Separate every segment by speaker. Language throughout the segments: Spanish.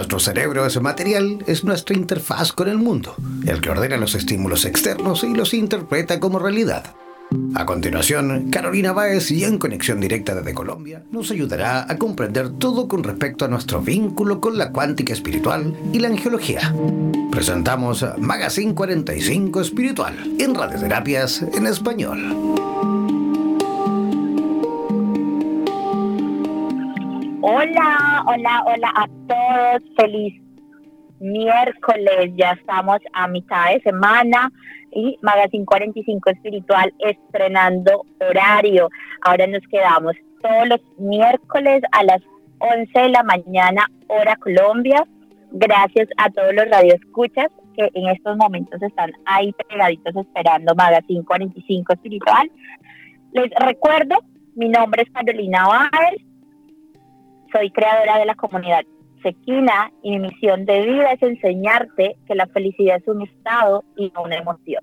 Speaker 1: Nuestro cerebro es material, es nuestra interfaz con el mundo, el que ordena los estímulos externos y los interpreta como realidad. A continuación, Carolina Báez y en conexión directa desde Colombia nos ayudará a comprender todo con respecto a nuestro vínculo con la cuántica espiritual y la angiología. Presentamos Magazine 45 Espiritual en Radioterapias en Español.
Speaker 2: Hola, hola, hola a todos. Feliz miércoles. Ya estamos a mitad de semana y Magazine 45 Espiritual estrenando horario. Ahora nos quedamos todos los miércoles a las 11 de la mañana, hora Colombia. Gracias a todos los radioescuchas que en estos momentos están ahí pegaditos esperando Magazine 45 Espiritual. Les recuerdo, mi nombre es Carolina Báez, soy creadora de la comunidad Sequina y mi misión de vida es enseñarte que la felicidad es un estado y no una emoción.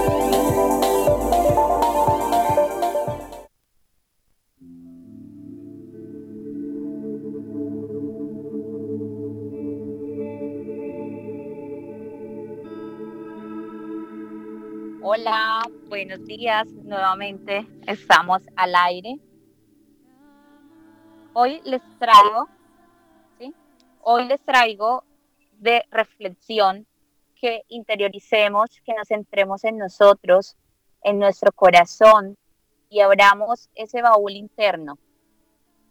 Speaker 2: Hola, buenos días. Nuevamente estamos al aire. Hoy les traigo. Hoy les traigo de reflexión que interioricemos, que nos centremos en nosotros, en nuestro corazón y abramos ese baúl interno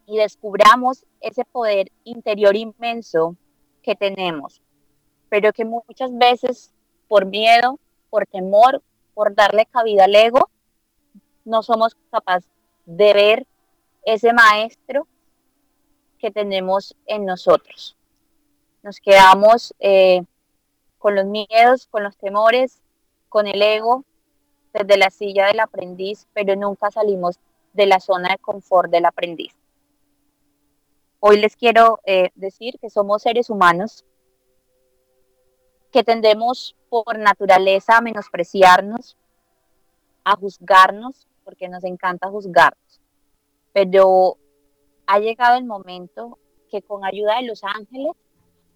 Speaker 2: y descubramos ese poder interior inmenso que tenemos, pero que muchas veces por miedo, por temor, darle cabida al ego, no somos capaces de ver ese maestro que tenemos en nosotros. Nos quedamos eh, con los miedos, con los temores, con el ego, desde la silla del aprendiz, pero nunca salimos de la zona de confort del aprendiz. Hoy les quiero eh, decir que somos seres humanos que tendemos por naturaleza a menospreciarnos, a juzgarnos, porque nos encanta juzgarnos. Pero ha llegado el momento que con ayuda de los ángeles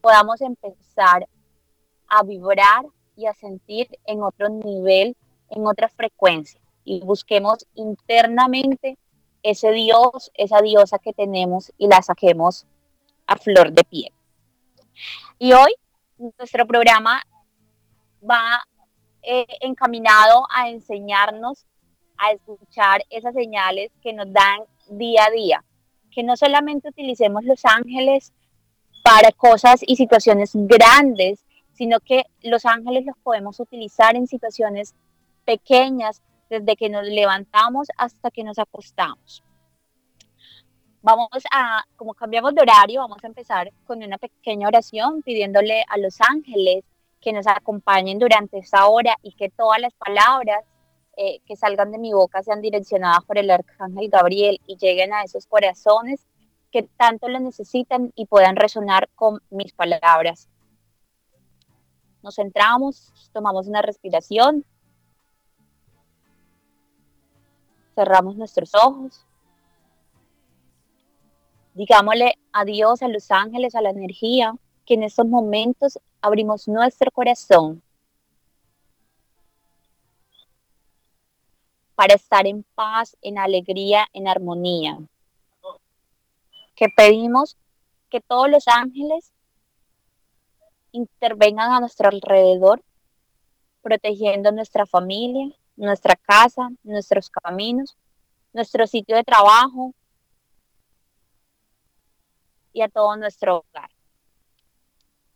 Speaker 2: podamos empezar a vibrar y a sentir en otro nivel, en otra frecuencia. Y busquemos internamente ese Dios, esa diosa que tenemos y la saquemos a flor de piel. Y hoy nuestro programa va eh, encaminado a enseñarnos a escuchar esas señales que nos dan día a día, que no solamente utilicemos los ángeles para cosas y situaciones grandes, sino que los ángeles los podemos utilizar en situaciones pequeñas, desde que nos levantamos hasta que nos acostamos. Vamos a, como cambiamos de horario, vamos a empezar con una pequeña oración pidiéndole a los ángeles que nos acompañen durante esa hora y que todas las palabras eh, que salgan de mi boca sean direccionadas por el arcángel Gabriel y lleguen a esos corazones que tanto lo necesitan y puedan resonar con mis palabras. Nos centramos, tomamos una respiración, cerramos nuestros ojos, digámosle adiós a los ángeles, a la energía, que en estos momentos abrimos nuestro corazón para estar en paz, en alegría, en armonía. Que pedimos que todos los ángeles intervengan a nuestro alrededor, protegiendo nuestra familia, nuestra casa, nuestros caminos, nuestro sitio de trabajo y a todo nuestro hogar.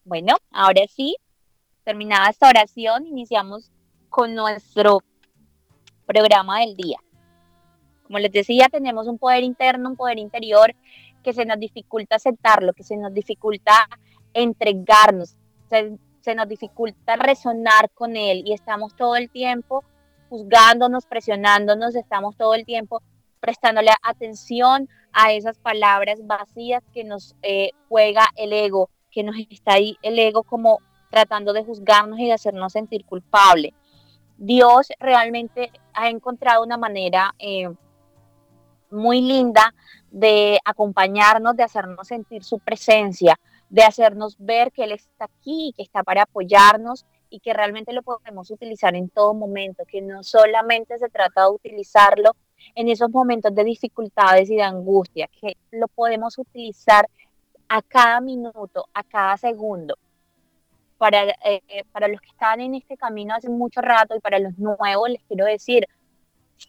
Speaker 2: Bueno, ahora sí, terminada esta oración, iniciamos con nuestro programa del día. Como les decía, tenemos un poder interno, un poder interior que se nos dificulta aceptarlo, que se nos dificulta entregarnos, se, se nos dificulta resonar con él y estamos todo el tiempo juzgándonos, presionándonos, estamos todo el tiempo prestándole atención a esas palabras vacías que nos eh, juega el ego, que nos está ahí el ego como tratando de juzgarnos y de hacernos sentir culpable. Dios realmente ha encontrado una manera eh, muy linda de acompañarnos, de hacernos sentir su presencia, de hacernos ver que Él está aquí, que está para apoyarnos y que realmente lo podemos utilizar en todo momento, que no solamente se trata de utilizarlo en esos momentos de dificultades y de angustia, que lo podemos utilizar a cada minuto, a cada segundo para, eh, para los que están en este camino hace mucho rato y para los nuevos les quiero decir,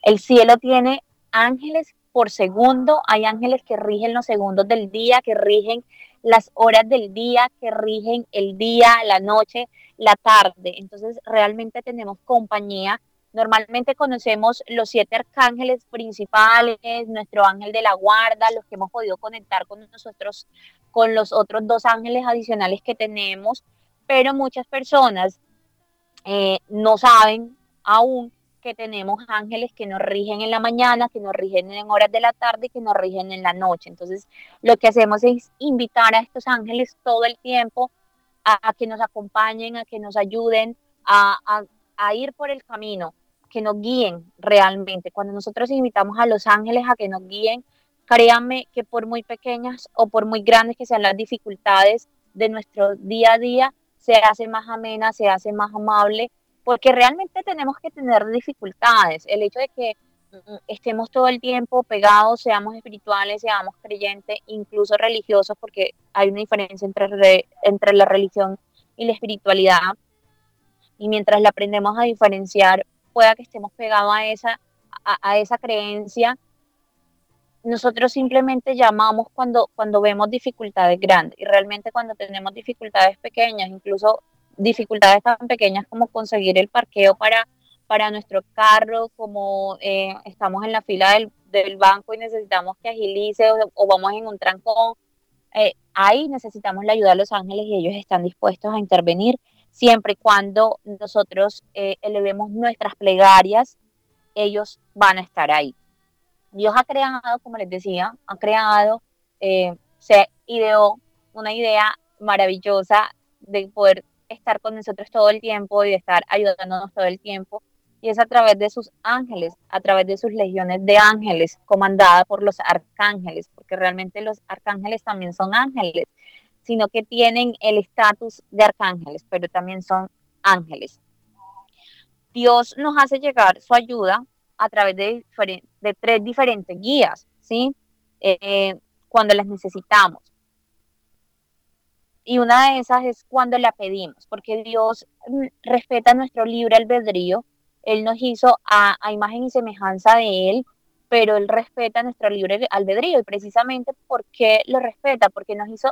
Speaker 2: el cielo tiene ángeles por segundo, hay ángeles que rigen los segundos del día, que rigen las horas del día, que rigen el día, la noche, la tarde. Entonces realmente tenemos compañía. Normalmente conocemos los siete arcángeles principales, nuestro ángel de la guarda, los que hemos podido conectar con nosotros, con los otros dos ángeles adicionales que tenemos pero muchas personas eh, no saben aún que tenemos ángeles que nos rigen en la mañana, que nos rigen en horas de la tarde y que nos rigen en la noche. Entonces, lo que hacemos es invitar a estos ángeles todo el tiempo a, que nos acompañen, a que nos ayuden a, a, ir por el camino, que nos guíen realmente. Cuando nosotros invitamos a los ángeles a que nos guíen, créanme que por muy pequeñas o por muy grandes que sean las dificultades de nuestro día a día, se hace más amena, se hace más amable, porque realmente tenemos que tener dificultades. El hecho de que mm, estemos todo el tiempo pegados, seamos espirituales, seamos creyentes, incluso religiosos, porque hay una diferencia entre, entre la religión y la espiritualidad. Y mientras la aprendemos a diferenciar, pueda que estemos pegados a esa, a esa creencia nosotros simplemente llamamos cuando, cuando vemos dificultades grandes. Y realmente cuando tenemos dificultades pequeñas, incluso dificultades tan pequeñas como conseguir el parqueo para, para nuestro carro, como eh, estamos en la fila del, banco y necesitamos que agilice o, vamos en un trancón, eh, ahí necesitamos la ayuda de los ángeles y ellos están dispuestos a intervenir siempre y cuando nosotros eh, elevemos nuestras plegarias, ellos van a estar ahí. Dios ha creado, como les decía, ha creado, eh, se ideó una idea maravillosa de poder estar con nosotros todo el tiempo y de estar ayudándonos todo el tiempo. Y es a través de sus ángeles, a través de sus legiones de ángeles, comandada por los arcángeles, porque realmente los arcángeles también son ángeles, sino que tienen el estatus de arcángeles, pero también son ángeles. Dios nos hace llegar su ayuda a través de, tres diferentes guías, ¿sí? Eh, cuando las necesitamos. Y una de esas es cuando la pedimos, porque Dios mm, respeta nuestro libre albedrío. Él nos hizo a, a imagen y semejanza de Él, pero Él respeta nuestro libre albedrío. Y precisamente porque lo respeta, porque nos hizo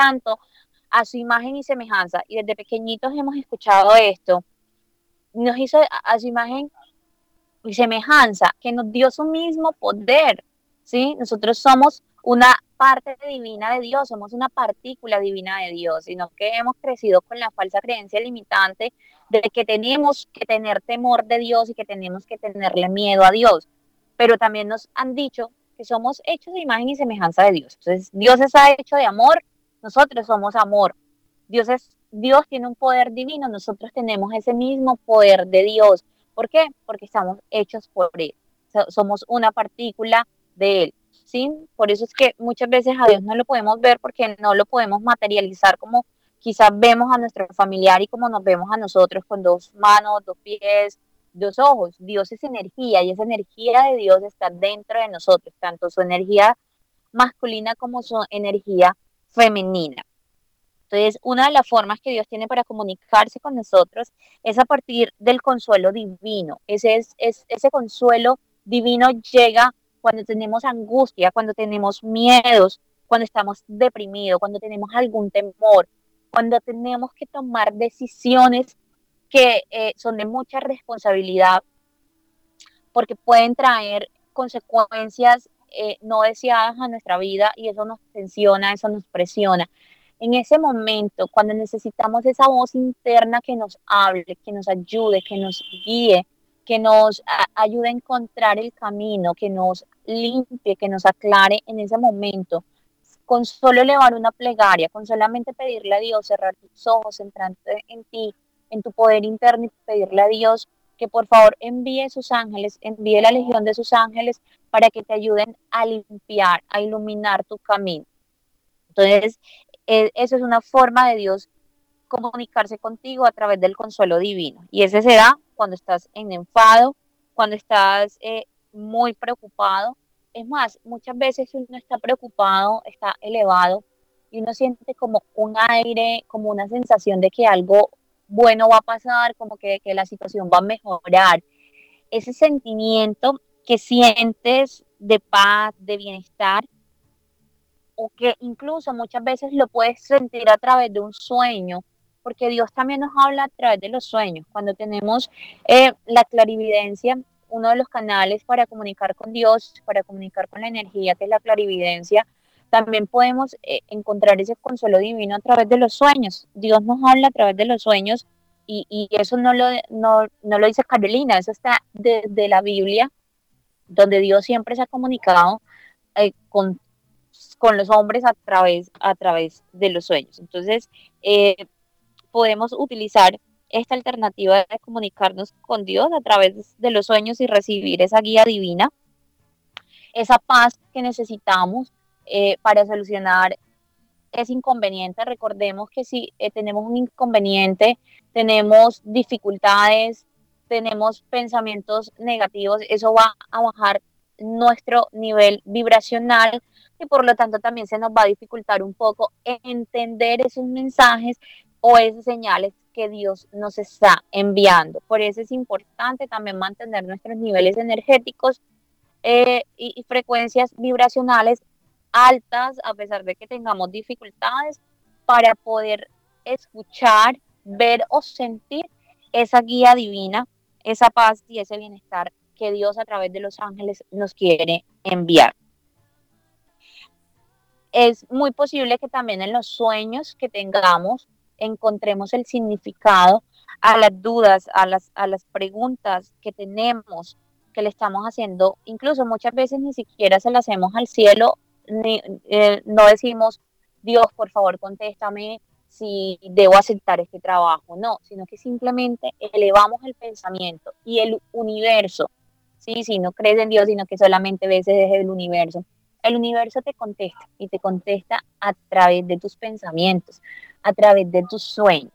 Speaker 2: tanto a su imagen y semejanza. Y desde pequeñitos hemos escuchado esto. Nos hizo a su imagen y semejanza, que nos dio su mismo poder, ¿sí? Nosotros somos una parte divina de Dios, somos una partícula divina de Dios, sino que hemos crecido con la falsa creencia limitante de que tenemos que tener temor de Dios y que tenemos que tenerle miedo a Dios. Pero también nos han dicho porque somos hechos de imagen y semejanza de Dios. Entonces, Dios está hecho de amor, nosotros somos amor. Dios es Dios tiene un poder divino, nosotros tenemos ese mismo poder de Dios. ¿Por qué? Porque estamos hechos por él. Somos una partícula de él. ¿Sí? Por eso es que muchas veces a Dios no lo podemos ver porque no lo podemos materializar como quizás vemos a nuestro familiar y como nos vemos a nosotros con dos manos, dos pies, dos ojos. Dios es energía y esa energía de Dios está dentro de nosotros, tanto su energía masculina como su energía femenina. Entonces, una de las formas que Dios tiene para comunicarse con nosotros es a partir del consuelo divino. Ese, es, ese consuelo divino llega cuando tenemos angustia, cuando tenemos miedos, cuando estamos deprimidos, cuando tenemos algún temor, cuando tenemos que tomar decisiones que eh, son de mucha responsabilidad porque pueden traer consecuencias eh, no deseadas a nuestra vida y eso nos tensiona, eso nos presiona. En ese momento, cuando necesitamos esa voz interna que nos hable, que nos ayude, que nos guíe, que nos ayude a encontrar el camino, que nos limpie, que nos aclare en ese momento, con solo elevar una plegaria, con solamente pedirle a Dios, cerrar tus ojos, centrarte en ti, en tu poder interno y pedirle a Dios que por favor envíe sus ángeles, envíe la legión de sus ángeles para que te ayuden a limpiar, a iluminar tu camino. Entonces, e, eso es una forma de Dios comunicarse contigo a través del consuelo divino. Y ese se da cuando estás en enfado, cuando estás eh, muy preocupado. Es más, muchas veces uno está preocupado, está elevado y uno siente como un aire, como una sensación de que algo bueno va a pasar, como que, que la situación va a mejorar. Ese sentimiento que sientes de paz, de bienestar, o que incluso muchas veces lo puedes sentir a través de un sueño, porque Dios también nos habla a través de los sueños. Cuando tenemos eh, la clarividencia, uno de los canales para comunicar con Dios, para comunicar con la energía, que es la clarividencia, también podemos eh, encontrar ese consuelo divino a través de los sueños. Dios nos habla a través de los sueños y, eso no lo, no, lo dice Carolina, eso está desde la Biblia, donde Dios siempre se ha comunicado eh, con, con, los hombres a través, a través de los sueños. Entonces, eh, podemos utilizar esta alternativa de comunicarnos con Dios a través de los sueños y recibir esa guía divina, esa paz que necesitamos eh, para solucionar ese inconveniente. Recordemos que si eh, tenemos un inconveniente, tenemos dificultades, tenemos pensamientos negativos, eso va a bajar nuestro nivel vibracional y por lo tanto también se nos va a dificultar un poco entender esos mensajes o esas señales que Dios nos está enviando. Por eso es importante también mantener nuestros niveles energéticos eh, y frecuencias vibracionales altas, a pesar de que tengamos dificultades, para poder escuchar, ver o sentir esa guía divina, esa paz y ese bienestar que Dios a través de los ángeles nos quiere enviar. Es muy posible que también en los sueños que tengamos encontremos el significado a las dudas, a las, a las preguntas que tenemos, que le estamos haciendo, incluso muchas veces ni siquiera se las hacemos al cielo eh, no decimos, Dios, por favor, contéstame si debo aceptar este trabajo, no, sino que simplemente elevamos el pensamiento y el universo, ¿sí? si no crees en Dios, sino que solamente ves desde el universo, el universo te contesta y te contesta a través de tus pensamientos, a través de tus sueños.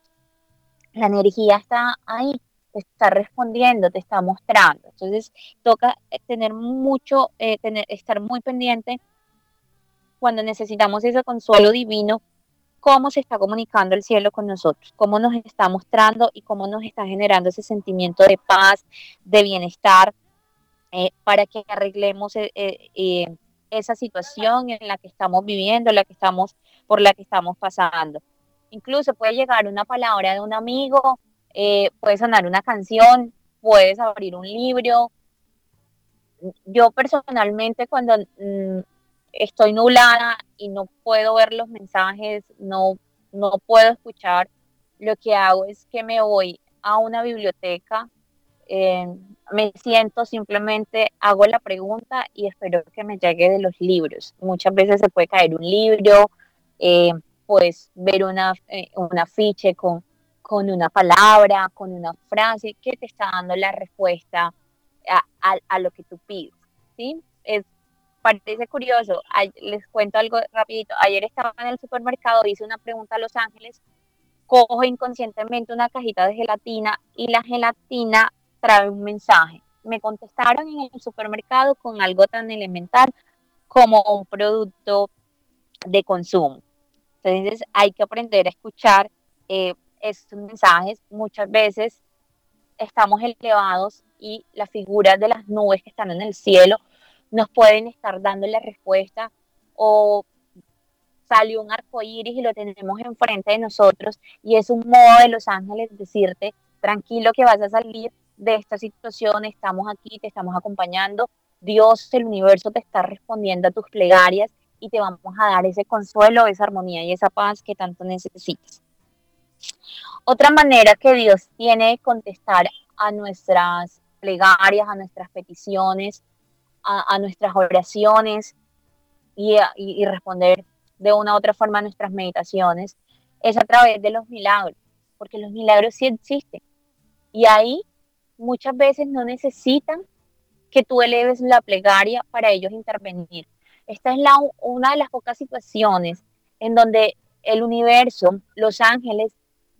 Speaker 2: La energía está ahí, te está respondiendo, te está mostrando. Entonces, toca tener mucho, eh, tener, estar muy pendiente cuando necesitamos ese consuelo divino, cómo se está comunicando el cielo con nosotros, cómo nos está mostrando y cómo nos está generando ese sentimiento de paz, de bienestar, eh, para que arreglemos eh, eh, esa situación en la que estamos viviendo, la que estamos, por la que estamos pasando. Incluso puede llegar una palabra de un amigo, puede sonar una canción, puedes abrir un libro. Yo personalmente cuando mm, estoy nublada y no puedo ver los mensajes, no, no puedo escuchar, lo que hago es que me voy a una biblioteca eh, me siento, simplemente hago la pregunta y espero que me llegue de los libros. Muchas veces se puede caer un libro, eh, puedes ver una, eh, un afiche con, con una palabra, con una frase que te está dando la respuesta a, a, lo que tú pides. ¿sí? Es, parece curioso. les cuento algo rapidito. Ayer estaba en el supermercado, hice una pregunta a Los Ángeles, cojo inconscientemente una cajita de gelatina y la gelatina trae un mensaje. Me contestaron en el supermercado con algo tan elemental como un producto de consumo. Entonces hay que aprender a escuchar eh, estos mensajes. Muchas veces estamos elevados y las figuras de las nubes que están en el cielo nos pueden estar dando la respuesta o salió un arco iris y lo tenemos enfrente de nosotros y es un modo de los ángeles decirte tranquilo que vas a salir de esta situación, estamos aquí, te estamos acompañando, Dios, el universo te está respondiendo a tus plegarias y te vamos a dar ese consuelo, esa armonía y esa paz que tanto necesitas. Otra manera que Dios tiene de contestar a nuestras plegarias, a nuestras peticiones, a, nuestras oraciones y, responder de una u otra forma a nuestras meditaciones es a través de los milagros, porque los milagros sí existen. Y ahí muchas veces no necesitan que tú eleves la plegaria para ellos intervenir. Esta es la, una de las pocas situaciones en donde el universo, los ángeles,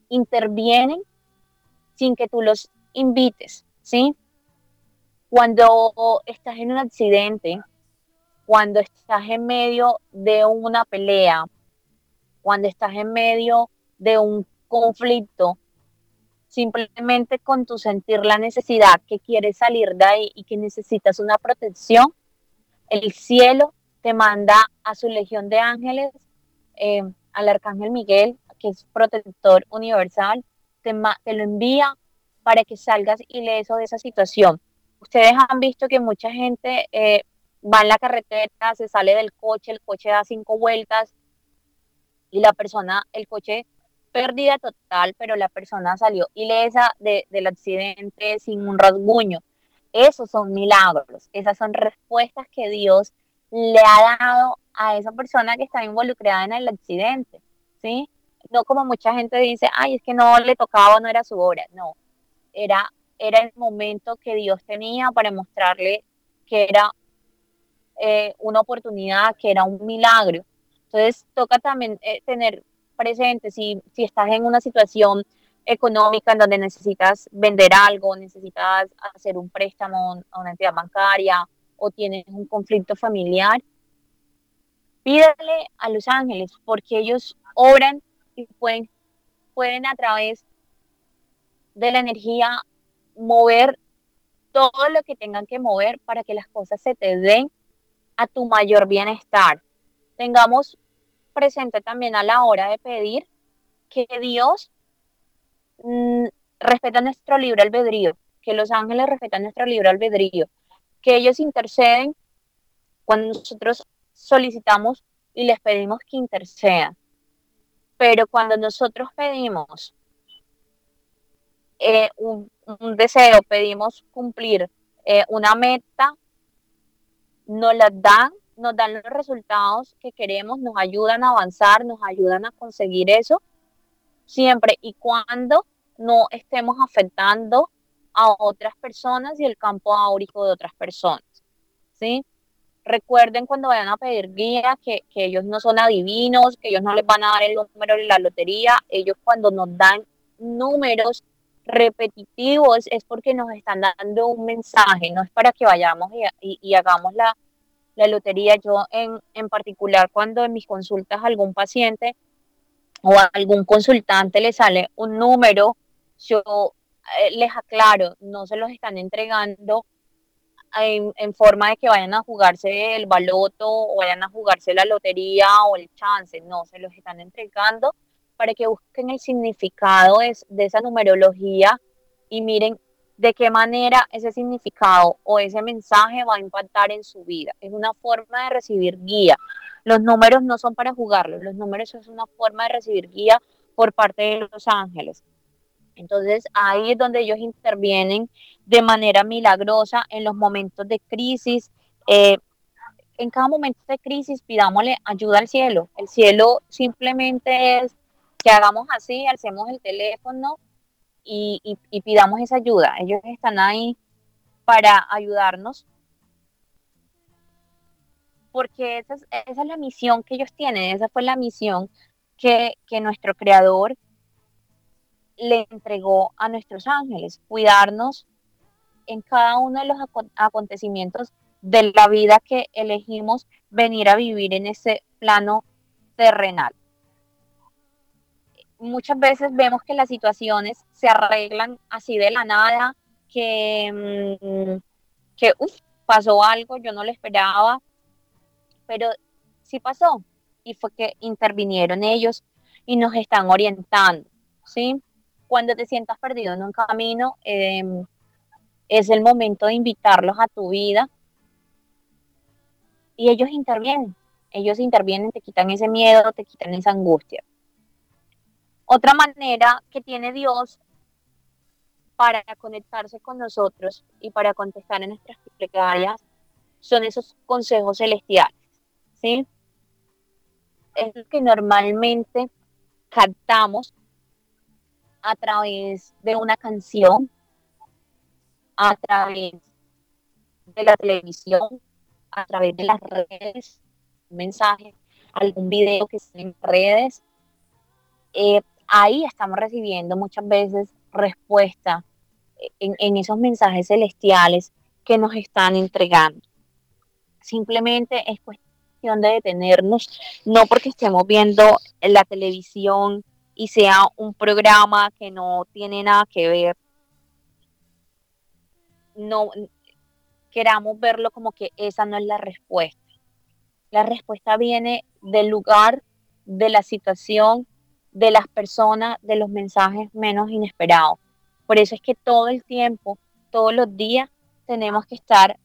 Speaker 2: intervienen sin que tú los invites, ¿sí? Cuando estás en un accidente, cuando estás en medio de una pelea, cuando estás en medio de un conflicto, simplemente con tu sentir la necesidad que quieres salir de ahí y que necesitas una protección, el cielo te manda a su legión de ángeles, eh, al arcángel Miguel, que es protector universal, te, lo envía para que salgas ileso de esa situación. Ustedes han visto que mucha gente eh, va en la carretera, se sale del coche, el coche da cinco vueltas y la persona, el coche pérdida total, pero la persona salió ilesa del accidente sin un rasguño. Esos son milagros, esas son respuestas que Dios le ha dado a esa persona que está involucrada en el accidente, ¿sí? No como mucha gente dice, ay, es que no le tocaba, no era su hora, no, era, era el momento que Dios tenía para mostrarle que era eh, una oportunidad, que era un milagro. Entonces toca también eh, tener presente, si, si estás en una situación económica en donde necesitas vender algo, necesitas hacer un préstamo a una entidad bancaria o tienes un conflicto familiar, pídale a los ángeles porque ellos obran y pueden, pueden a través de la energía mover todo lo que tengan que mover para que las cosas se te den a tu mayor bienestar. Tengamos presente también a la hora de pedir que Dios mm, respeta nuestro libre albedrío, que los ángeles respetan nuestro libre albedrío, que ellos interceden cuando nosotros solicitamos y les pedimos que intercedan. Pero cuando nosotros pedimos eh, un, deseo, pedimos cumplir eh, una meta, nos la dan nos dan los resultados que queremos, nos ayudan a avanzar, nos ayudan a conseguir eso, siempre y cuando no estemos afectando a otras personas y el campo áurico de otras personas. ¿sí? Recuerden cuando vayan a pedir guía que, que ellos no son adivinos, que ellos no les van a dar el número de la lotería, ellos cuando nos dan números repetitivos es porque nos están dando un mensaje, no es para que vayamos y hagamos la, la lotería. Yo en, en particular cuando en mis consultas algún paciente o a algún consultante le sale un número, yo eh, les aclaro, no se los están entregando en, en, forma de que vayan a jugarse el baloto o vayan a jugarse la lotería o el chance, no, se los están entregando para que busquen el significado de, esa numerología y miren de qué manera ese significado o ese mensaje va a impactar en su vida. Es una forma de recibir guía. Los números no son para jugarlos, los números es una forma de recibir guía por parte de los ángeles. Entonces ahí es donde ellos intervienen de manera milagrosa en los momentos de crisis. Eh, en cada momento de crisis pidámosle ayuda al cielo. El cielo simplemente es que hagamos así, alcemos el teléfono y, pidamos esa ayuda. Ellos están ahí para ayudarnos porque esa es, esa es la misión que ellos tienen, esa fue la misión que, que nuestro creador le entregó a nuestros ángeles, cuidarnos en cada uno de los acontecimientos de la vida que elegimos venir a vivir en ese plano terrenal. Muchas veces vemos que las situaciones se arreglan así de la nada, que, mm, que pasó algo, yo no lo esperaba, pero sí pasó y fue que intervinieron ellos y nos están orientando, ¿sí? Cuando te sientas perdido en un camino, em, es el momento de invitarlos a tu vida y ellos intervienen, ellos intervienen, te quitan ese miedo, te quitan esa angustia. Otra manera que tiene Dios para conectarse con nosotros y para contestar en nuestras plegarias son esos consejos celestiales. ¿sí? Es lo que normalmente cantamos a través de una canción, a través de la televisión, a través de las redes, un mensaje, algún video que esté en redes. Eh, ahí estamos recibiendo muchas veces respuesta en, en esos mensajes celestiales que nos están entregando. Simplemente es cuestión de detenernos, no porque estemos viendo la televisión y sea un programa que no tiene nada que ver, no queramos verlo como que esa no es la respuesta. La respuesta viene del lugar, de la situación, de las personas, de los mensajes menos inesperados. Por eso es que todo el tiempo, todos los días, tenemos que estar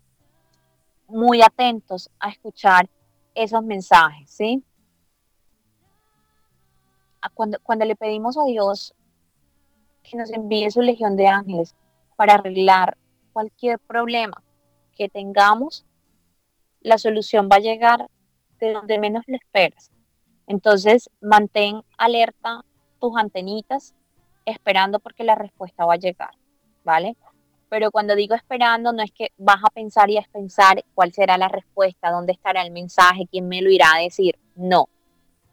Speaker 2: muy atentos a escuchar esos mensajes, ¿sí? Cuando, cuando le pedimos a Dios que nos envíe su legión de ángeles para arreglar cualquier problema que tengamos, la solución va a llegar de donde menos lo esperas. Entonces, mantén alerta tus antenitas esperando porque la respuesta va a llegar, ¿vale? pero cuando digo esperando no es que vas a pensar y a pensar cuál será la respuesta, dónde estará el mensaje, quién me lo irá a decir, no,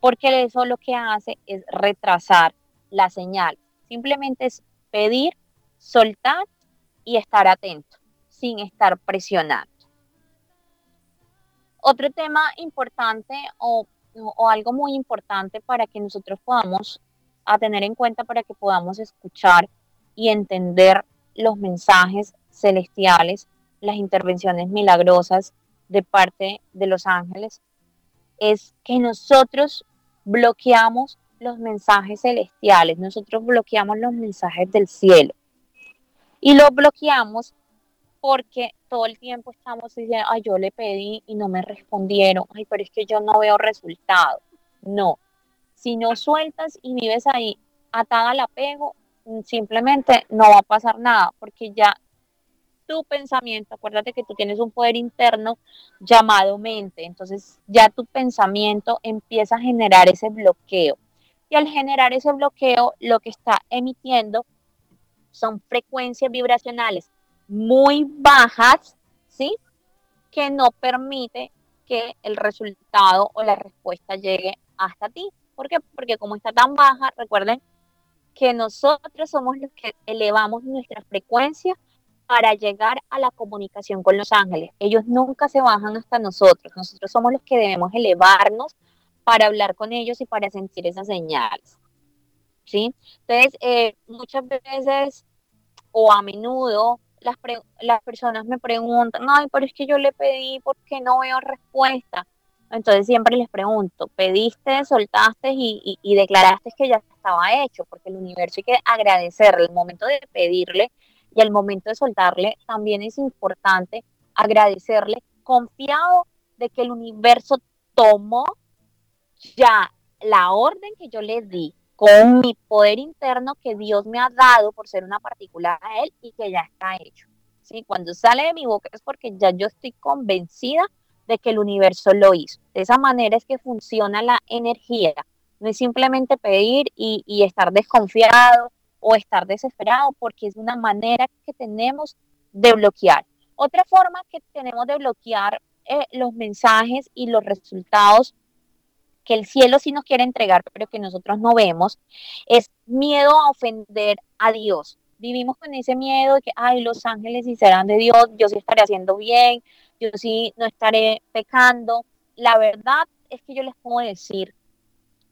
Speaker 2: porque eso lo que hace es retrasar la señal, simplemente es pedir, soltar y estar atento, sin estar presionando. Otro tema importante o, o algo muy importante para que nosotros podamos a tener en cuenta para que podamos escuchar y entender los mensajes celestiales, las intervenciones milagrosas de parte de los ángeles, es que nosotros bloqueamos los mensajes celestiales, nosotros bloqueamos los mensajes del cielo. Y los bloqueamos porque todo el tiempo estamos diciendo, ay, yo le pedí y no me respondieron, ay, pero es que yo no veo resultado. No, si no sueltas y vives ahí atada al apego, simplemente no va a pasar nada, porque ya tu pensamiento, acuérdate que tú tienes un poder interno llamado mente, entonces ya tu pensamiento empieza a generar ese bloqueo. Y al generar ese bloqueo, lo que está emitiendo son frecuencias vibracionales muy bajas, ¿sí? Que no permite que el resultado o la respuesta llegue hasta ti. ¿Por qué? Porque como está tan baja, recuerden que nosotros somos los que elevamos nuestra frecuencia para llegar a la comunicación con los ángeles. Ellos nunca se bajan hasta nosotros. Nosotros somos los que debemos elevarnos para hablar con ellos y para sentir esas señales. ¿Sí? Entonces, eh, muchas veces o a menudo las, las personas me preguntan, ay, pero es que yo le pedí porque no veo respuesta. Entonces siempre les pregunto, pediste, soltaste y, declaraste que ya estaba hecho, porque el universo hay que agradecerle. El momento de pedirle y el momento de soltarle también es importante agradecerle, confiado de que el universo tomó ya la orden que yo le di con mi poder interno que Dios me ha dado por ser una particular a Él y que ya está hecho. ¿sí? Cuando sale de mi boca es porque ya yo estoy convencida de que el universo lo hizo. De esa manera es que funciona la energía. No es simplemente pedir y, y estar desconfiado o estar desesperado, porque es una manera que tenemos de bloquear. Otra forma que tenemos de bloquear eh, los mensajes y los resultados que el cielo sí nos quiere entregar, pero que nosotros no vemos, es miedo a ofender a Dios. Vivimos con ese miedo de que, ay, los ángeles sí serán de Dios, yo sí estaré haciendo bien, yo sí no estaré pecando. La verdad es que yo les puedo decir,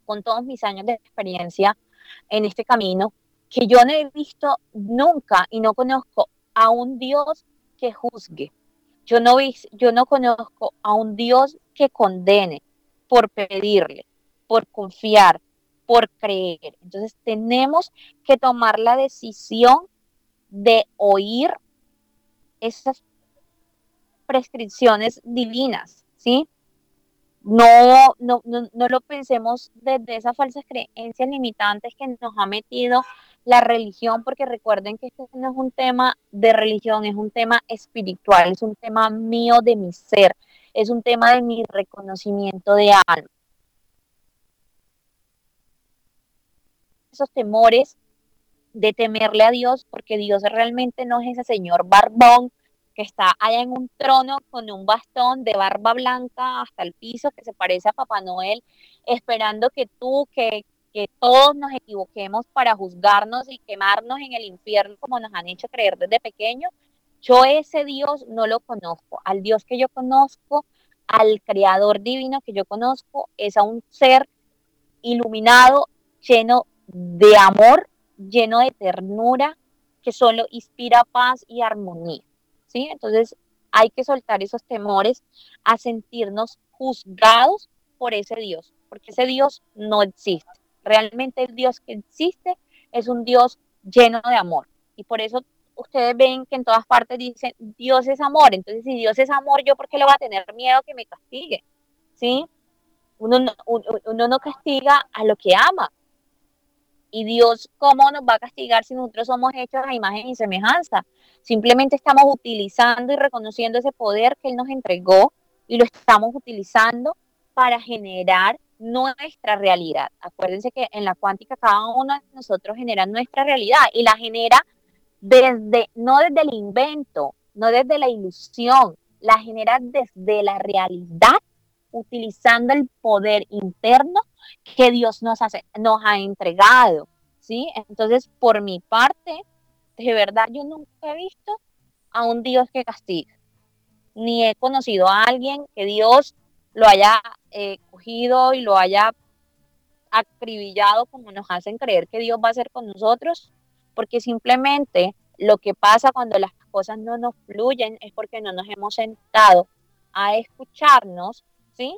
Speaker 2: con todos mis años de experiencia en este camino, que yo no he visto nunca y no conozco a un Dios que juzgue. Yo no, yo no conozco a un Dios que condene por pedirle, por confiar, por creer. Entonces tenemos que tomar la decisión de oír esas prescripciones divinas, ¿sí? No, no, no, no lo pensemos desde esas falsas creencias limitantes que nos ha metido la religión, porque recuerden que este no es un tema de religión, es un tema espiritual, es un tema mío de mi ser, es un tema de mi reconocimiento de alma. Esos temores de temerle a Dios, porque Dios realmente no es ese señor barbón que está allá en un trono con un bastón de barba blanca hasta el piso que se parece a Papá Noel, esperando que tú, que, que todos nos equivoquemos para juzgarnos y quemarnos en el infierno como nos han hecho creer desde pequeños. Yo ese Dios no lo conozco. Al Dios que yo conozco, al Creador divino que yo conozco, es a un ser iluminado, lleno de amor, lleno de ternura, que solo inspira paz y armonía. ¿sí? Entonces hay que soltar esos temores a sentirnos juzgados por ese Dios, porque ese Dios no existe. Realmente el Dios que existe es un Dios lleno de amor. Y por eso ustedes ven que en todas partes dicen Dios es amor. Entonces, si Dios es amor, ¿yo por qué le voy a tener miedo que me castigue? ¿Sí? Uno no, uno no castiga a lo que ama. Y Dios, ¿cómo nos va a castigar si nosotros somos hechos a imagen y semejanza? Simplemente estamos utilizando y reconociendo ese poder que Él nos entregó y lo estamos utilizando para generar nuestra realidad. Acuérdense que en la cuántica cada uno de nosotros genera nuestra realidad y la genera desde, no desde el invento, no desde la ilusión, la genera desde la realidad, utilizando el poder interno que Dios nos, hace, nos ha entregado. ¿sí? Entonces, por mi parte, de verdad yo nunca he visto a un Dios que castiga, ni he conocido a alguien que Dios lo haya eh, cogido y lo haya acribillado como nos hacen creer que Dios va a hacer con nosotros, porque simplemente lo que pasa cuando las cosas no nos fluyen es porque no nos hemos sentado a escucharnos, ¿sí?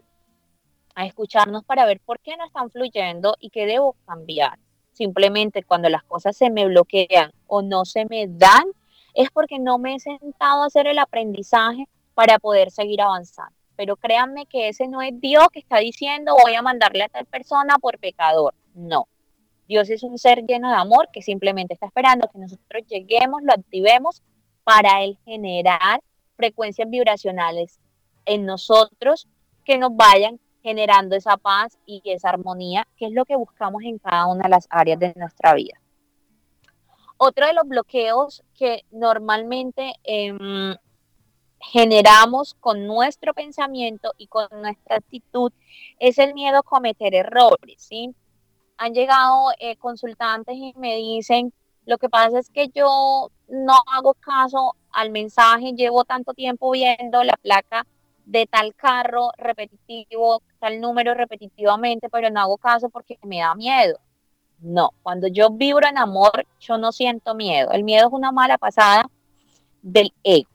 Speaker 2: A escucharnos para ver por qué no están fluyendo y qué debo cambiar. Simplemente cuando las cosas se me bloquean o no se me dan, es porque no me he sentado a hacer el aprendizaje para poder seguir avanzando pero créanme que ese no es Dios que está diciendo voy a mandarle a tal persona por pecador. No. Dios es un ser lleno de amor que simplemente está esperando que nosotros lleguemos, lo activemos para él generar frecuencias vibracionales en nosotros que nos vayan generando esa paz y esa armonía, que es lo que buscamos en cada una de las áreas de nuestra vida. Otro de los bloqueos que normalmente eh, generamos con nuestro pensamiento y con nuestra actitud es el miedo a cometer errores, ¿sí? Han llegado eh, consultantes y me dicen, lo que pasa es que yo no hago caso al mensaje, llevo tanto tiempo viendo la placa de tal carro repetitivo, tal número repetitivamente, pero no hago caso porque me da miedo. No, cuando yo vibro en amor, yo no siento miedo. El miedo es una mala pasada del ego.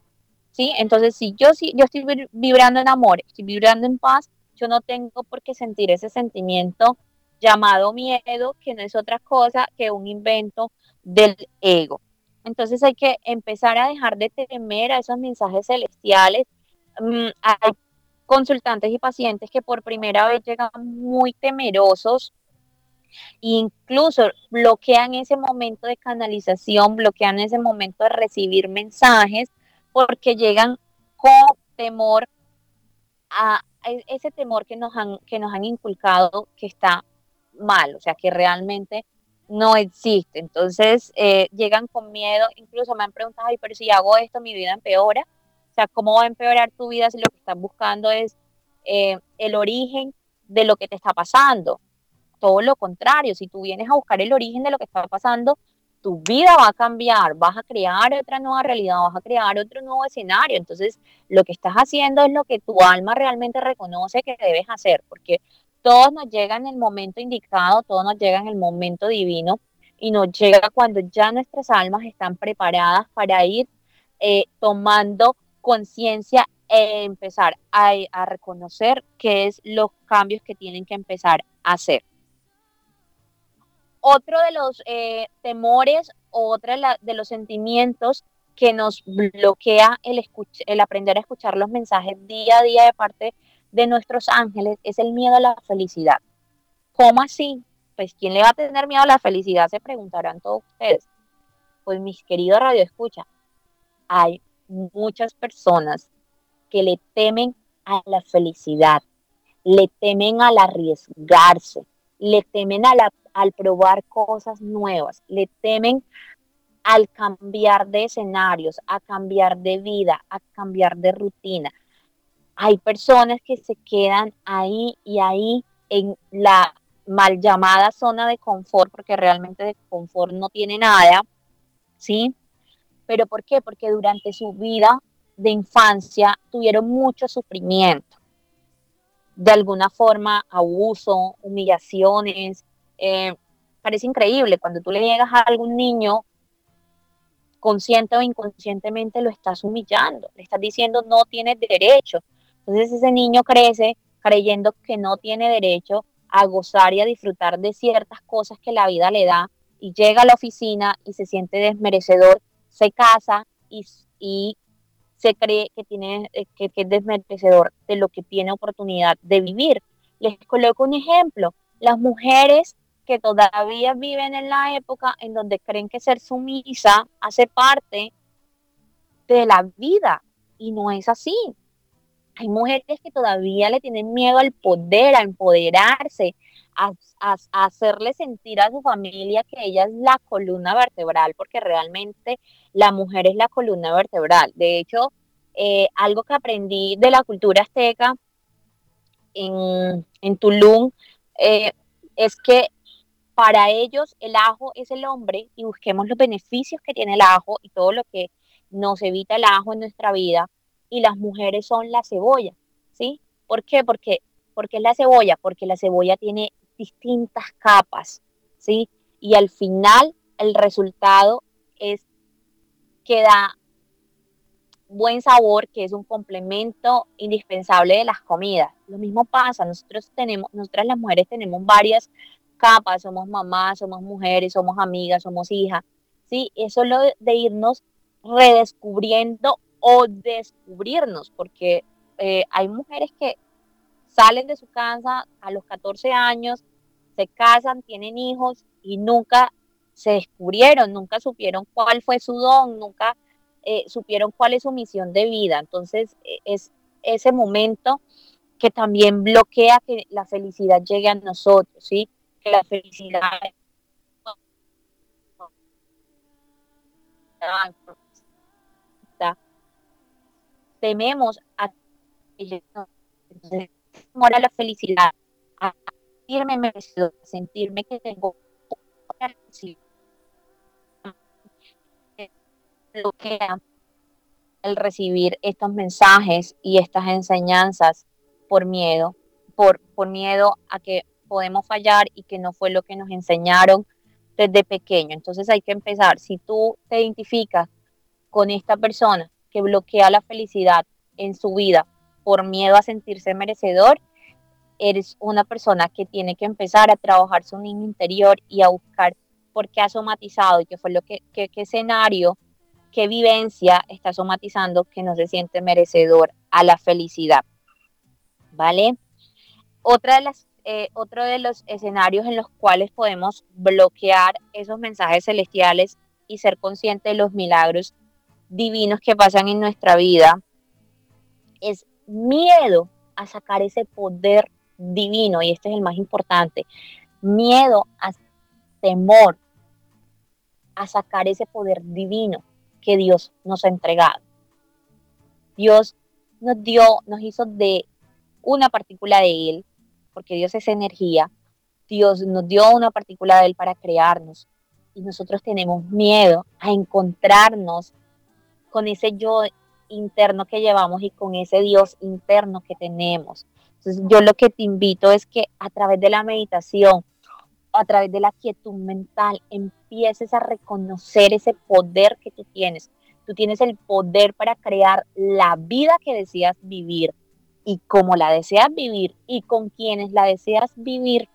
Speaker 2: ¿sí? Entonces, si yo, si yo estoy vibrando en amor, estoy vibrando en paz, yo no tengo por qué sentir ese sentimiento llamado miedo, que no es otra cosa que un invento del ego. Entonces hay que empezar a dejar de temer a esos mensajes celestiales. Mm, hay consultantes y pacientes que por primera vez llegan muy temerosos incluso bloquean ese momento de canalización, bloquean ese momento de recibir mensajes porque llegan con temor a ese temor que nos han, que nos han inculcado que está mal, o sea, que realmente no existe. Entonces, eh, llegan con miedo, incluso me han preguntado, ay, pero si hago esto, mi vida empeora. O sea, ¿cómo va a empeorar tu vida si lo que estás buscando es eh, el origen de lo que te está pasando? Todo lo contrario, si tú vienes a buscar el origen de lo que está pasando, tu vida va a cambiar, vas a crear otra nueva realidad, vas a crear otro nuevo escenario. Entonces, lo que estás haciendo es lo que tu alma realmente reconoce que debes hacer, porque todos nos llega en el momento indicado, todo nos llega en el momento divino y nos llega cuando ya nuestras almas están preparadas para ir eh, tomando conciencia e empezar a, reconocer qué es los cambios que tienen que empezar a hacer. Otro de los eh, temores, otro de los sentimientos que nos bloquea el, el aprender a escuchar los mensajes día a día de parte de nuestros ángeles es el miedo a la felicidad. ¿Cómo así? Pues ¿quién le va a tener miedo a la felicidad? Se preguntarán todos ustedes. Pues mis queridos Radio Escucha, hay muchas personas que le temen a la felicidad, le temen al arriesgarse, le temen a la al probar cosas nuevas, le temen al cambiar de escenarios, a cambiar de vida, a cambiar de rutina. Hay personas que se quedan ahí y ahí en la mal llamada zona de confort, porque realmente de confort no tiene nada, ¿sí? ¿Pero por qué? Porque durante su vida de infancia tuvieron mucho sufrimiento. De alguna forma, abuso, humillaciones, eh, parece increíble cuando tú le llegas a algún niño consciente o inconscientemente lo estás humillando, le estás diciendo no tienes derecho. Entonces ese niño crece creyendo que no tiene derecho a gozar y a disfrutar de ciertas cosas que la vida le da y llega a la oficina y se siente desmerecedor, se casa y, y se cree que, tiene, que, que es desmerecedor de lo que tiene oportunidad de vivir. Les coloco un ejemplo. Las mujeres que todavía viven en la época en donde creen que ser sumisa hace parte de la vida y no es así. Hay mujeres que todavía le tienen miedo al poder, a empoderarse, a, hacerle sentir a su familia que ella es la columna vertebral, porque realmente la mujer es la columna vertebral. De hecho, eh, algo que aprendí de la cultura azteca en, Tulum eh, es que para ellos el ajo es el hombre y busquemos los beneficios que tiene el ajo y todo lo que nos evita el ajo en nuestra vida y las mujeres son la cebolla, ¿sí? ¿Por qué? Porque, porque es la cebolla, porque la cebolla tiene distintas capas, ¿sí? Y al final el resultado es que da buen sabor, que es un complemento indispensable de las comidas. Lo mismo pasa, nosotros tenemos, nosotras las mujeres tenemos varias capas, somos mamás, somos mujeres, somos amigas, somos hijas, ¿sí? Eso es lo de, irnos redescubriendo o descubrirnos, porque eh, hay mujeres que salen de su casa a los 14 años, se casan, tienen hijos y nunca se descubrieron, nunca supieron cuál fue su don, nunca eh, supieron cuál es su misión de vida. Entonces, e, es ese momento que también bloquea que la felicidad llegue a nosotros, ¿sí? que la felicidad tememos a a la felicidad, a sentirme merecido, a sentirme que tengo lo que el recibir estos mensajes y estas enseñanzas por miedo, por, por miedo a que podemos fallar y que no fue lo que nos enseñaron desde pequeño. Entonces hay que empezar, si tú te identificas con esta persona que bloquea la felicidad en su vida por miedo a sentirse merecedor, eres una persona que tiene que empezar a trabajar su niño interior y a buscar por qué ha somatizado y qué fue lo que, qué, qué escenario, qué vivencia está somatizando que no se siente merecedor a la felicidad. ¿Vale? Otra de las eh, otro de los escenarios en los cuales podemos bloquear esos mensajes celestiales y ser consciente de los milagros divinos que pasan en nuestra vida es miedo a sacar ese poder divino, y este es el más importante, miedo a temor a sacar ese poder divino que Dios nos ha entregado. Dios nos dio, nos hizo de una partícula de Él, porque Dios es energía. Dios nos dio una partícula de Él para crearnos. Y nosotros tenemos miedo a encontrarnos con ese yo interno que llevamos y con ese Dios interno que tenemos. Entonces yo lo que te invito es que a través de la meditación, a través de la quietud mental, empieces a reconocer ese poder que tú tienes. Tú tienes el poder para crear la vida que deseas vivir y cómo la deseas vivir y con quienes la deseas vivir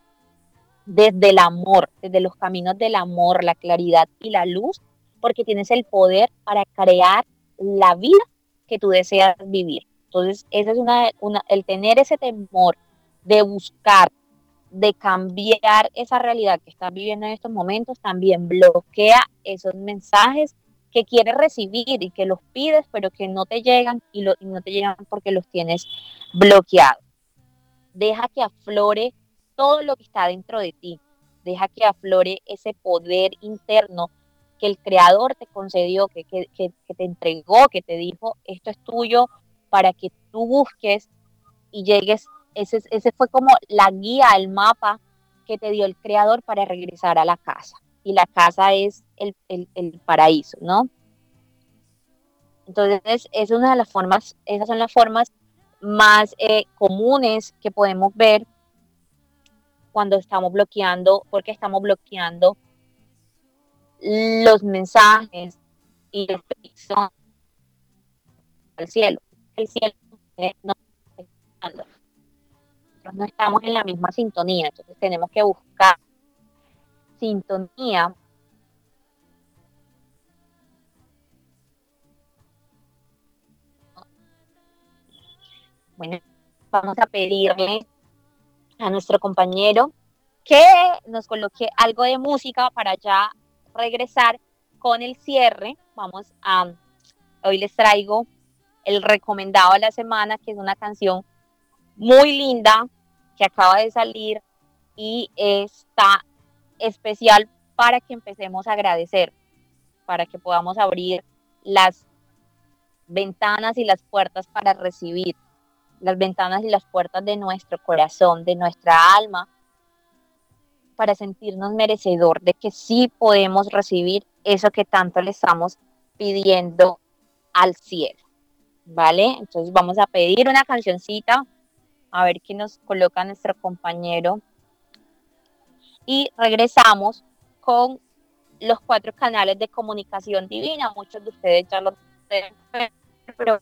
Speaker 2: desde el amor, desde los caminos del amor, la claridad y la luz, porque tienes el poder para crear la vida que tú deseas vivir. Entonces, ese es una, el tener ese temor de buscar, de cambiar esa realidad que estás viviendo en estos momentos, también bloquea esos mensajes que quieres recibir y que los pides, pero que no te llegan y no te llegan porque los tienes bloqueados. Deja que aflore todo lo que está dentro de ti. Deja que aflore ese poder interno que el creador te concedió, que, que, que, te entregó, que te dijo, esto es tuyo para que tú busques y llegues. Ese, ese fue como la guía, el mapa que te dio el creador para regresar a la casa. Y la casa es el, el, el paraíso, ¿no? Entonces, es una de las formas, esas son las formas más eh, comunes que podemos ver cuando estamos bloqueando, porque estamos bloqueando los mensajes y la petición al cielo. El cielo no, no estamos en la misma sintonía, entonces tenemos que buscar sintonía Bueno, vamos a pedirle a nuestro compañero que nos coloque algo de música para ya regresar con el cierre. Vamos a, hoy les traigo el recomendado de la semana, que es una canción muy linda que acaba de salir y está especial para que empecemos a agradecer, para que podamos abrir las ventanas y las puertas para recibir las ventanas y las puertas de nuestro corazón, de nuestra alma, para sentirnos merecedor de que sí podemos recibir eso que tanto le estamos pidiendo al cielo. ¿Vale? Entonces vamos a pedir una cancioncita, a ver qué nos coloca nuestro compañero. Y regresamos con los cuatro canales de comunicación divina. Muchos de ustedes ya lo pero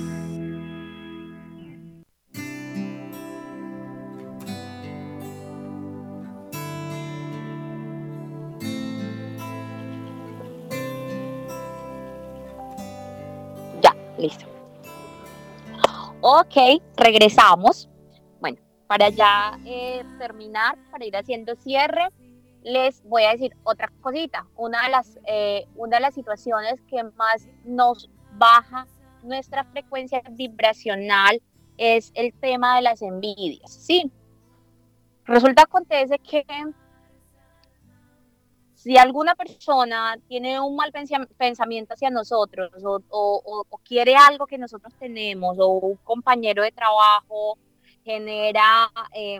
Speaker 2: Listo. Ok, regresamos. Bueno, para ya eh, terminar, para ir haciendo cierre, les voy a decir otra cosita. Una de las, eh, una de las situaciones que más nos baja nuestra frecuencia vibracional es el tema de las envidias. Sí, resulta acontece que si alguna persona tiene un mal pensamiento hacia nosotros o, quiere algo que nosotros tenemos o un compañero de trabajo genera eh,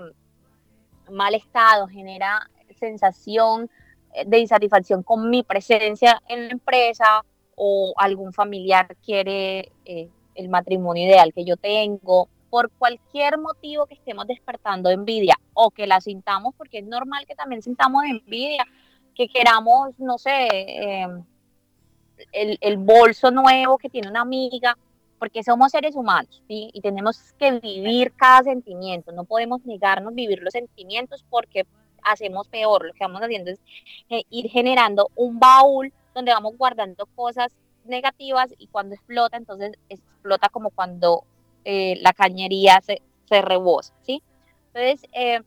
Speaker 2: mal estado, genera sensación eh, de insatisfacción con mi presencia en la empresa o algún familiar quiere eh, el matrimonio ideal que yo tengo, por cualquier motivo que estemos despertando envidia o que la sintamos, porque es normal que también sintamos envidia, que queramos, no sé, em, el, el, bolso nuevo que tiene una amiga, porque somos seres humanos y tenemos que vivir cada sentimiento, no podemos negarnos vivir los sentimientos porque hacemos peor, lo que vamos haciendo es eh, ir generando un baúl donde vamos guardando cosas negativas y cuando explota, entonces explota como cuando eh, la cañería se, se rebosa, ¿sí? Entonces, eh,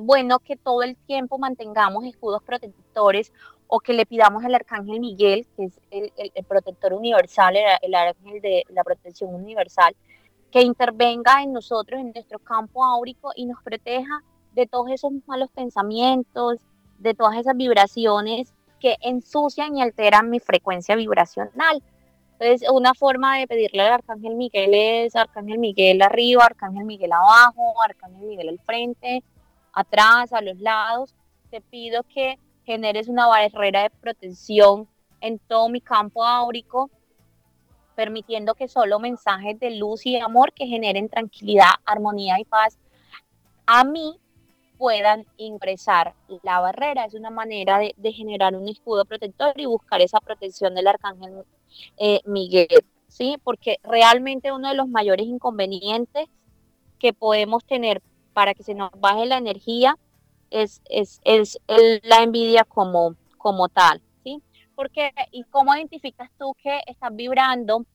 Speaker 2: bueno que todo el tiempo mantengamos escudos protectores o que le pidamos al Arcángel Miguel, que es el, el, protector universal, el, el, de la protección universal, que intervenga en nosotros, en nuestro campo áurico y nos proteja de todos esos malos pensamientos, de todas esas vibraciones que ensucian y alteran mi frecuencia vibracional. Entonces, una forma de pedirle al Arcángel Miguel es Arcángel Miguel arriba, Arcángel Miguel abajo, Arcángel Miguel al frente, atrás, a los lados. Te pido que generes una barrera de protección en todo mi campo áurico, permitiendo que solo mensajes de luz y amor que generen tranquilidad, armonía y paz a mí puedan ingresar la barrera. Es una manera de, generar un escudo protector y buscar esa protección del arcángel eh, Miguel, ¿sí? Porque realmente uno de los mayores inconvenientes que podemos tener para que se nos baje la energía es, es, es la envidia como, como tal, ¿sí? Porque, ¿y cómo identificas tú que estás vibrando,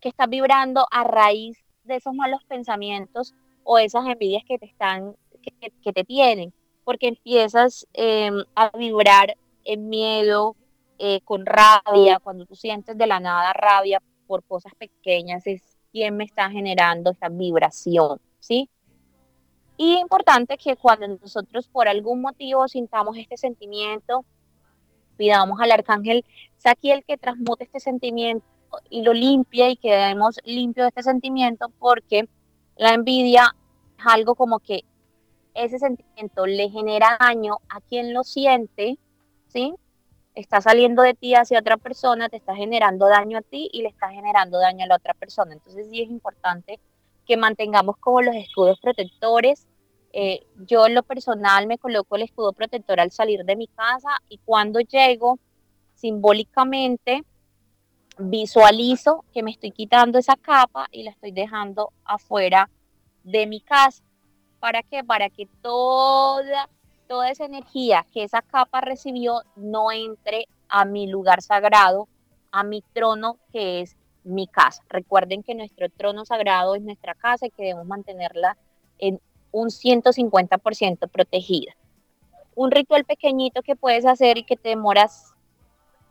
Speaker 2: que estás vibrando a raíz de esos malos pensamientos o esas envidias que te están que, te tienen, porque empiezas em, a vibrar en miedo, eh, con rabia, cuando tú sientes de la nada rabia por cosas pequeñas, es quien me está generando esta vibración, ¿sí? Y importante que cuando nosotros por algún motivo sintamos este sentimiento, pidamos al arcángel el que transmute este sentimiento y lo limpie y quedemos limpios de este sentimiento porque la envidia es algo como que ese sentimiento le genera daño a quien lo siente, ¿sí? Está saliendo de ti hacia otra persona, te está generando daño a ti y le está generando daño a la otra persona. Entonces sí es importante que mantengamos como los escudos protectores. Eh, yo en lo personal me coloco el escudo protector al salir de mi casa y cuando llego, simbólicamente visualizo que me estoy quitando esa capa y la estoy dejando afuera de mi casa. ¿Para qué? Para que toda, toda esa energía que esa capa recibió no entre a mi lugar sagrado, a mi trono que es mi casa. Recuerden que nuestro trono sagrado es nuestra casa y que debemos mantenerla en un 150% protegida. Un ritual pequeñito que puedes hacer y que te demoras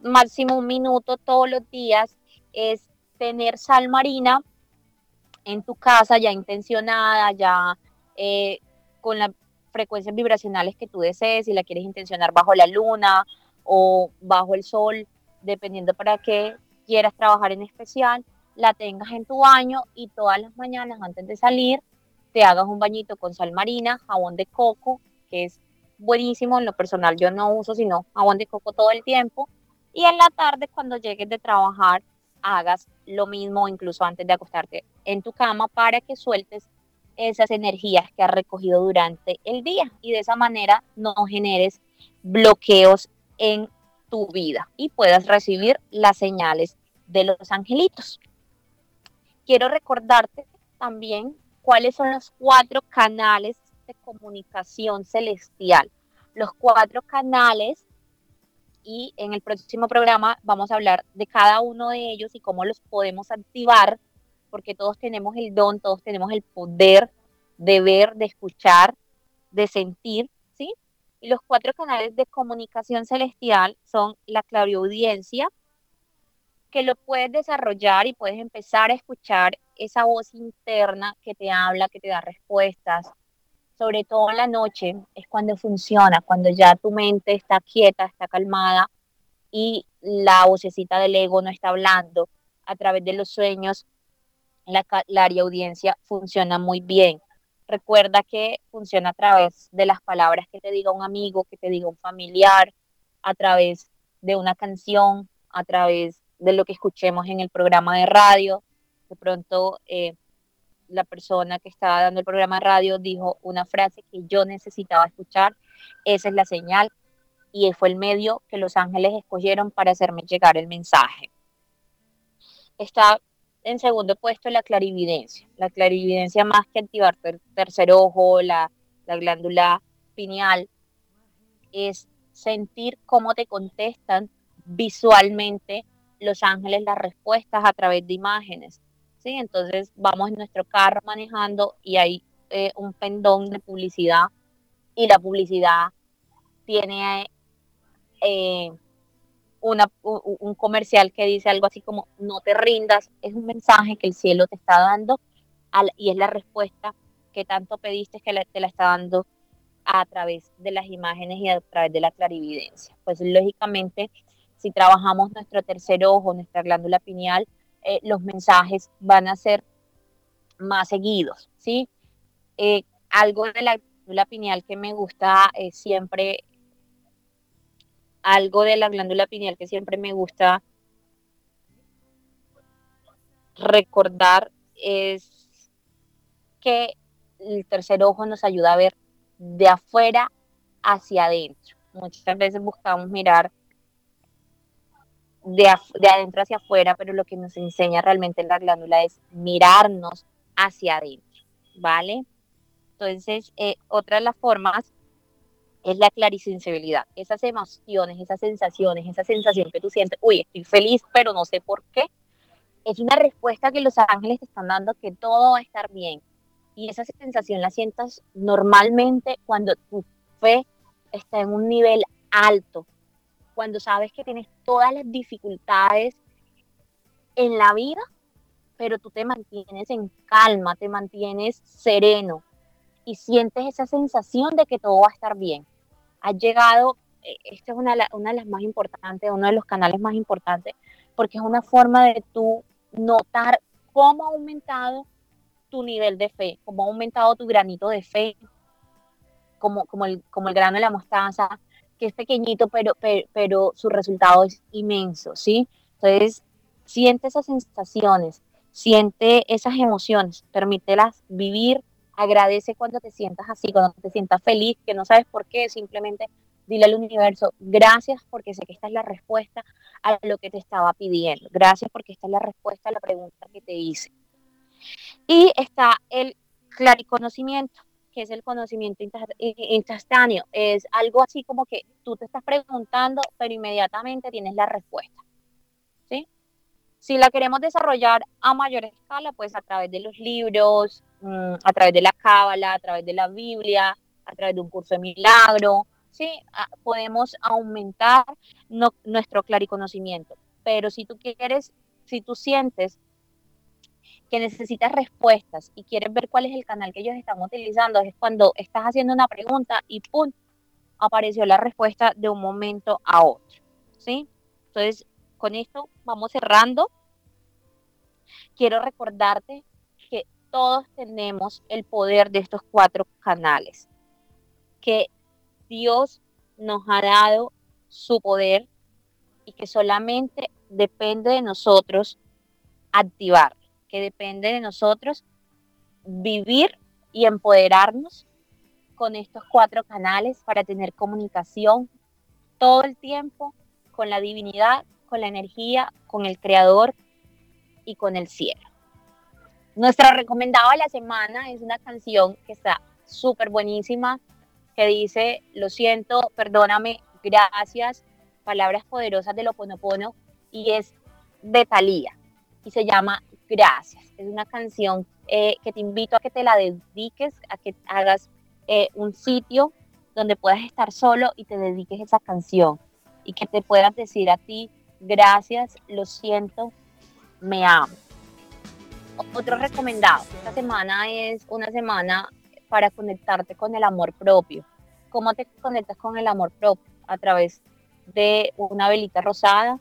Speaker 2: máximo un minuto todos los días es tener sal marina en tu casa ya intencionada, ya eh, con las frecuencias vibracionales que tú desees, si la quieres intencionar bajo la luna o bajo el sol, dependiendo para qué quieras trabajar en especial, la tengas en tu baño y todas las mañanas antes de salir te hagas un bañito con sal marina, jabón de coco, que es buenísimo, en lo personal yo no uso sino jabón de coco todo el tiempo, y en la tarde cuando llegues de trabajar hagas lo mismo incluso antes de acostarte en tu cama para que sueltes esas energías que has recogido durante el día y de esa manera no generes bloqueos en vida y puedas recibir las señales de los angelitos. Quiero recordarte también cuáles son los cuatro canales de comunicación celestial. Los cuatro canales y en el próximo programa vamos a hablar de cada uno de ellos y cómo los podemos activar porque todos tenemos el don, todos tenemos el poder de ver, de escuchar, de sentir, los cuatro canales de comunicación celestial son la clariaudiencia, que lo puedes desarrollar y puedes empezar a escuchar esa voz interna que te habla, que te da respuestas. Sobre todo en la noche es cuando funciona, cuando ya tu mente está quieta, está calmada y la vocecita del ego no está hablando. A través de los sueños, la, audiencia funciona muy bien. Recuerda que funciona a través de las palabras que te diga un amigo, que te diga un familiar, a través de una canción, a través de lo que escuchemos en el programa de radio. De pronto, eh, la persona que estaba dando el programa de radio dijo una frase que yo necesitaba escuchar. Esa es la señal y fue el medio que los ángeles escogieron para hacerme llegar el mensaje. Está en segundo puesto la clarividencia. La clarividencia más que activar el tercer ojo, la, la glándula pineal, es sentir cómo te contestan visualmente los ángeles las respuestas a través de imágenes. ¿sí? Entonces vamos en nuestro carro manejando y hay eh, un pendón de publicidad y la publicidad tiene eh, una, un comercial que dice algo así como no te rindas, es un mensaje que el cielo te está dando y es la respuesta que tanto pediste que te la está dando a través de las imágenes y a través de la clarividencia. Pues lógicamente si trabajamos nuestro tercer ojo, nuestra glándula pineal, eh, los mensajes van a ser más seguidos, ¿sí? Eh, algo de la glándula pineal que me gusta eh, siempre, algo de la glándula pineal que siempre me gusta recordar es que el tercer ojo nos ayuda a ver de afuera hacia adentro. Muchas veces buscamos mirar de, adentro hacia afuera, pero lo que nos enseña realmente la glándula es mirarnos hacia adentro, ¿vale? Entonces, eh, otra de las formas es la clarisensibilidad, esas emociones, esas sensaciones, esa sensación que tú sientes, uy, estoy feliz, pero no sé por qué, es una respuesta que los ángeles te están dando que todo va a estar bien. Y esa sensación la sientas normalmente cuando tu fe está en un nivel alto, cuando sabes que tienes todas las dificultades en la vida, pero tú te mantienes en calma, te mantienes sereno y sientes esa sensación de que todo va a estar bien. Has llegado, eh, esta es una, una de las más importantes, uno de los canales más importantes, porque es una forma de tú notar cómo ha aumentado tu nivel de fe, cómo ha aumentado tu granito de fe, como, como, el, como el grano de la mostaza, que es pequeñito, pero, pero, su resultado es inmenso, ¿sí? Entonces, siente esas sensaciones, siente esas emociones, permítelas vivir, agradece cuando te sientas así, cuando te sientas feliz, que no sabes por qué, simplemente dile al universo, gracias porque sé que esta es la respuesta a lo que te estaba pidiendo, gracias porque esta es la respuesta a la pregunta que te hice. Y está el clariconocimiento que es el conocimiento instantáneo. Es algo así como que tú te estás preguntando, pero inmediatamente tienes la respuesta. Si la queremos desarrollar a mayor escala, pues a través de los libros, a través de la cábala, a través de la Biblia, a través de un curso de milagro, ¿sí? Podemos aumentar nuestro clariconocimiento. Pero si tú quieres, si tú sientes que necesitas respuestas y quieres ver cuál es el canal que ellos están utilizando, es cuando estás haciendo una pregunta y ¡pum! apareció la respuesta de un momento a otro. ¿Sí? Entonces, con esto vamos cerrando. Quiero recordarte todos tenemos el poder de estos cuatro canales, que Dios nos ha dado su poder y que solamente depende de nosotros activar depende de nosotros vivir y empoderarnos con estos cuatro canales para tener comunicación todo el tiempo con la divinidad, con la energía, con el creador y con el cielo. Nuestra recomendada de la semana es una canción que está súper buenísima, que dice, lo siento, perdóname, gracias, palabras poderosas de lo Ponopono, y es de Thalía, y se llama Gracias. Es una canción eh, que te invito a que te la dediques, a que hagas eh, un sitio donde puedas estar solo y te dediques esa canción y que te puedas decir a ti, gracias, lo siento, me amo. Otro recomendado, esta semana es una semana para conectarte con el amor propio. ¿Cómo te conectas con el amor propio? A través de una velita rosada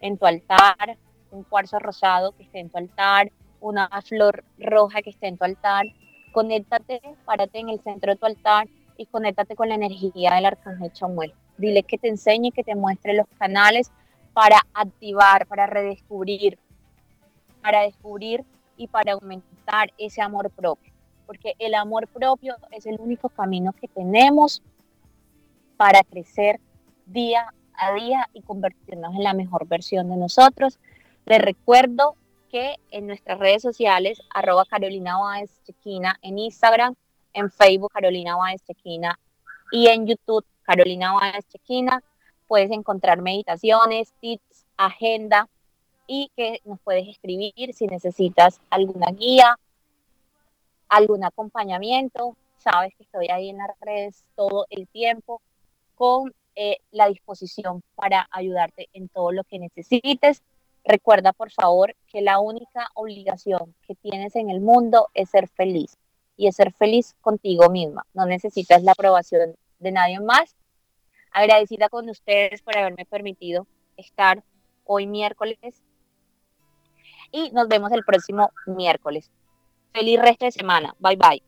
Speaker 2: en tu altar, un cuarzo rosado que esté en tu altar, una flor roja que esté en tu altar. Conéctate, párate en el centro de tu altar y conéctate con la energía del arcángel Chamuel. Dile que te enseñe, que te muestre los canales para activar, para redescubrir, para descubrir y para aumentar ese amor propio. Porque el amor propio es el único camino que tenemos para crecer día a día y convertirnos en la mejor versión de nosotros. Les recuerdo que en nuestras redes sociales, arroba Carolina Báez Chequina, en Instagram, en Facebook Carolina Báez Chequina y en YouTube Carolina Báez Chequina, puedes encontrar meditaciones, tips, agenda y que nos puedes escribir si necesitas alguna guía, algún acompañamiento. Sabes que estoy ahí en las redes todo el tiempo con eh, la disposición para ayudarte en todo lo que necesites. Recuerda, por favor, que la única obligación que tienes en el mundo es ser feliz y es ser feliz contigo misma. No necesitas la aprobación de nadie más agradecida con ustedes por haberme permitido estar hoy miércoles y nos vemos el próximo miércoles. Feliz resto de semana. Bye bye.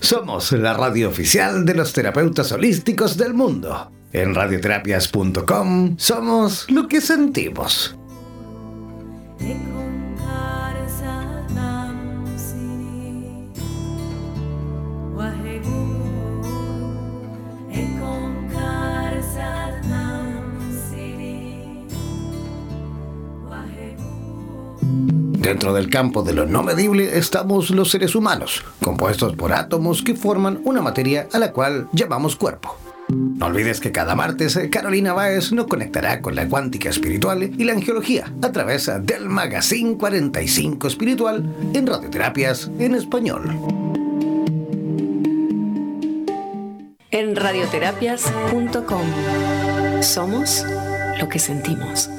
Speaker 1: Somos la radio oficial de los terapeutas holísticos del mundo. En radioterapias.com somos lo que sentimos. Dentro del campo de lo no medible estamos los seres humanos, compuestos por átomos que forman una materia a la cual llamamos cuerpo. No olvides que cada martes Carolina Báez nos conectará con la cuántica espiritual y la angiología a través del Magazine 45 Espiritual en Radioterapias en Español.
Speaker 3: En radioterapias.com somos lo que sentimos.